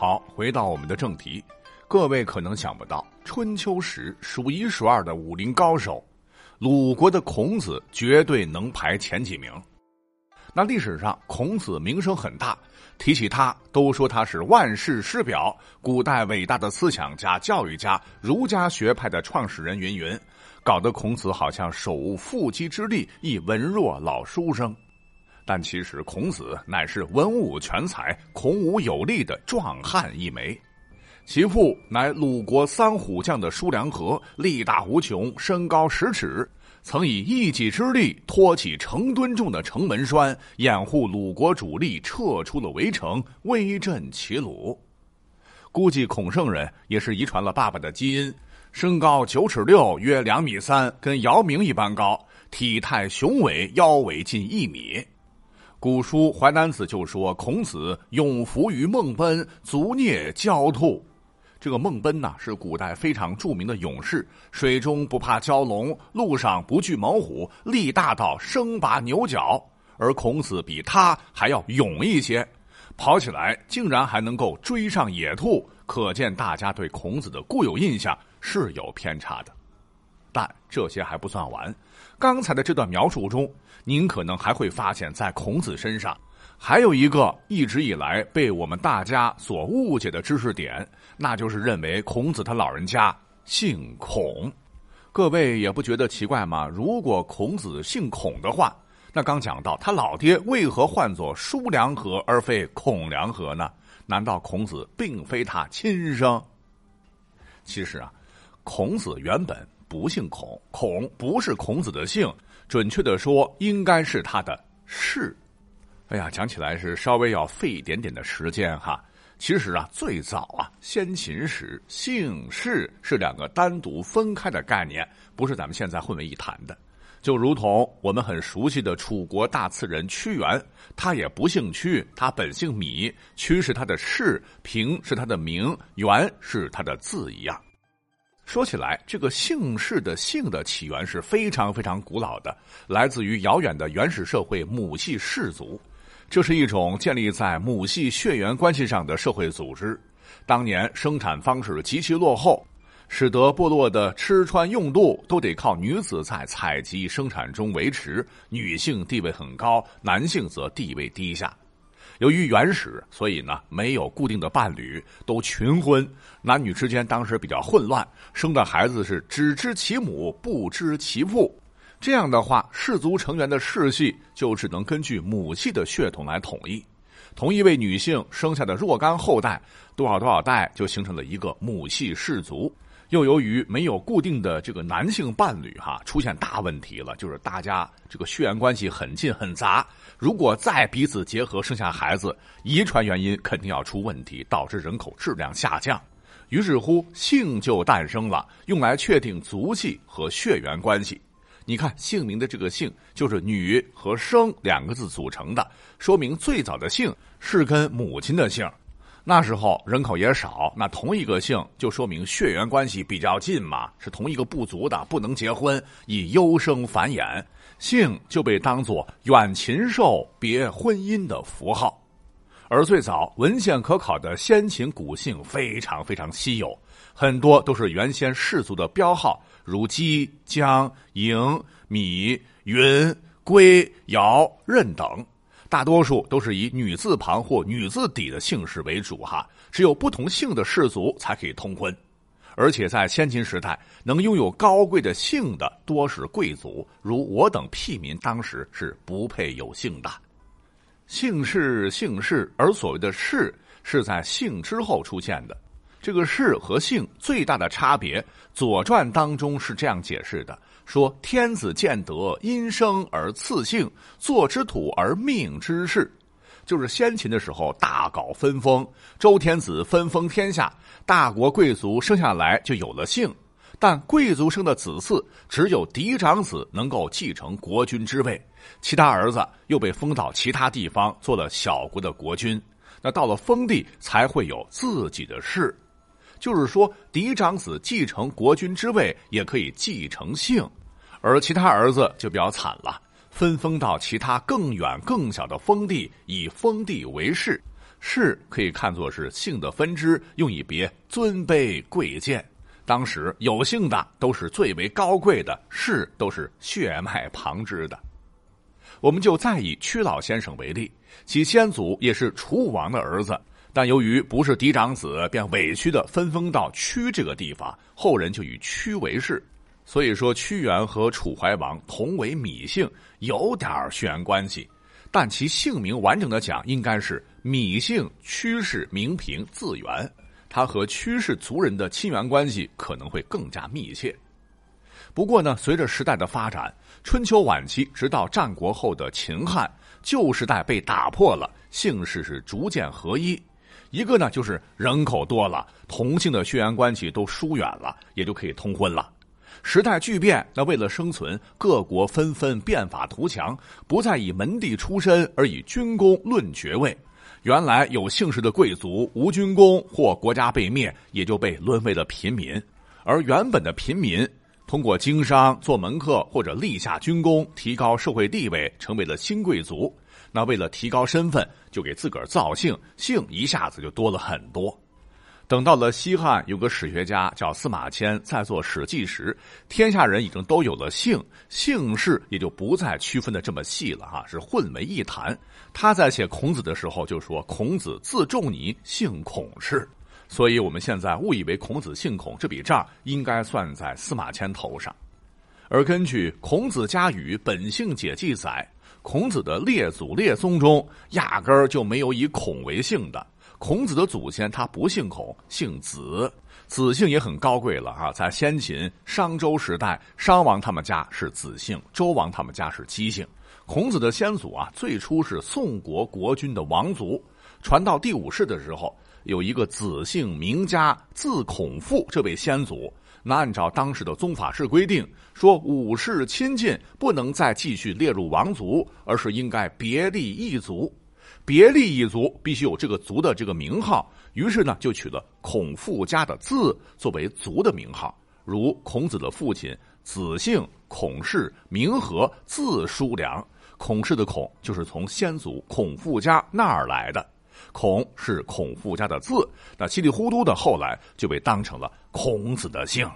好，回到我们的正题，各位可能想不到，春秋时数一数二的武林高手，鲁国的孔子绝对能排前几名。那历史上孔子名声很大，提起他都说他是万世师表，古代伟大的思想家、教育家，儒家学派的创始人，云云，搞得孔子好像手无缚鸡之力，一文弱老书生。但其实孔子乃是文武全才、孔武有力的壮汉一枚，其父乃鲁国三虎将的叔梁纥，力大无穷，身高十尺，曾以一己之力托起成吨重的城门栓，掩护鲁国主力撤出了围城，威震齐鲁。估计孔圣人也是遗传了爸爸的基因，身高九尺六，约两米三，跟姚明一般高，体态雄伟，腰围近一米。古书《淮南子》就说：“孔子永服于孟奔，足蹑蛟兔。”这个孟奔呐，是古代非常著名的勇士，水中不怕蛟龙，路上不惧猛虎，力大到生拔牛角。而孔子比他还要勇一些，跑起来竟然还能够追上野兔，可见大家对孔子的固有印象是有偏差的。但这些还不算完，刚才的这段描述中，您可能还会发现，在孔子身上，还有一个一直以来被我们大家所误解的知识点，那就是认为孔子他老人家姓孔。各位也不觉得奇怪吗？如果孔子姓孔的话，那刚讲到他老爹为何唤作叔梁纥而非孔梁纥呢？难道孔子并非他亲生？其实啊，孔子原本。不姓孔，孔不是孔子的姓，准确的说，应该是他的氏。哎呀，讲起来是稍微要费一点点的时间哈。其实啊，最早啊，先秦时姓氏是两个单独分开的概念，不是咱们现在混为一谈的。就如同我们很熟悉的楚国大词人屈原，他也不姓屈，他本姓芈，屈是他的氏，平是他的名，原是他的字一样。说起来，这个姓氏的姓的起源是非常非常古老的，来自于遥远的原始社会母系氏族。这是一种建立在母系血缘关系上的社会组织。当年生产方式极其落后，使得部落的吃穿用度都得靠女子在采集生产中维持，女性地位很高，男性则地位低下。由于原始，所以呢没有固定的伴侣，都群婚，男女之间当时比较混乱，生的孩子是只知其母不知其父，这样的话，氏族成员的世系就只能根据母系的血统来统一，同一位女性生下的若干后代，多少多少代就形成了一个母系氏族。又由于没有固定的这个男性伴侣，哈，出现大问题了，就是大家这个血缘关系很近很杂，如果再彼此结合生下孩子，遗传原因肯定要出问题，导致人口质量下降。于是乎，姓就诞生了，用来确定族系和血缘关系。你看，姓名的这个姓就是“女”和“生”两个字组成的，说明最早的姓是跟母亲的姓。那时候人口也少，那同一个姓就说明血缘关系比较近嘛，是同一个部族的，不能结婚，以优生繁衍，姓就被当作远禽兽别婚姻的符号。而最早文献可考的先秦古姓非常非常稀有，很多都是原先氏族的标号，如姬、姜、嬴、芈、云、归、尧、任等。大多数都是以女字旁或女字底的姓氏为主，哈，只有不同姓的氏族才可以通婚，而且在先秦时代，能拥有高贵的姓的多是贵族，如我等屁民当时是不配有姓的。姓氏，姓氏，而所谓的氏是在姓之后出现的。这个氏和姓最大的差别，《左传》当中是这样解释的。说天子见德，因生而赐姓，作之土而命之士，就是先秦的时候大搞分封，周天子分封天下，大国贵族生下来就有了姓，但贵族生的子嗣只有嫡长子能够继承国君之位，其他儿子又被封到其他地方做了小国的国君，那到了封地才会有自己的氏，就是说嫡长子继承国君之位也可以继承姓。而其他儿子就比较惨了，分封到其他更远更小的封地，以封地为氏，氏可以看作是姓的分支，用以别尊卑贵贱。当时有姓的都是最为高贵的，氏都是血脉旁支的。我们就再以屈老先生为例，其先祖也是楚武王的儿子，但由于不是嫡长子，便委屈的分封到屈这个地方，后人就以屈为氏。所以说，屈原和楚怀王同为芈姓，有点血缘关系，但其姓名完整的讲，应该是芈姓屈氏名平字元。他和屈氏族人的亲缘关系可能会更加密切。不过呢，随着时代的发展，春秋晚期直到战国后的秦汉，旧时代被打破了，姓氏是逐渐合一。一个呢，就是人口多了，同姓的血缘关系都疏远了，也就可以通婚了。时代巨变，那为了生存，各国纷纷变法图强，不再以门第出身，而以军功论爵位。原来有姓氏的贵族无军功或国家被灭，也就被沦为了平民。而原本的平民通过经商、做门客或者立下军功，提高社会地位，成为了新贵族。那为了提高身份，就给自个儿造姓，姓一下子就多了很多。等到了西汉，有个史学家叫司马迁，在做《史记》时，天下人已经都有了姓，姓氏也就不再区分的这么细了哈，是混为一谈。他在写孔子的时候就说：“孔子自仲尼，姓孔氏。”所以我们现在误以为孔子姓孔，这笔账应该算在司马迁头上。而根据《孔子家语·本姓解》记载，孔子的列祖列宗中压根儿就没有以孔为姓的。孔子的祖先他不姓孔，姓子，子姓也很高贵了啊！在先秦商周时代，商王他们家是子姓，周王他们家是姬姓。孔子的先祖啊，最初是宋国国君的王族，传到第五世的时候，有一个子姓名家，字孔父，这位先祖，那按照当时的宗法制规定，说武士亲近不能再继续列入王族，而是应该别立一族。别立一族必须有这个族的这个名号，于是呢就取了孔父家的字作为族的名号，如孔子的父亲子姓孔氏，名和，字叔良。孔氏的孔就是从先祖孔父家那儿来的，孔是孔父家的字，那稀里糊涂的后来就被当成了孔子的姓。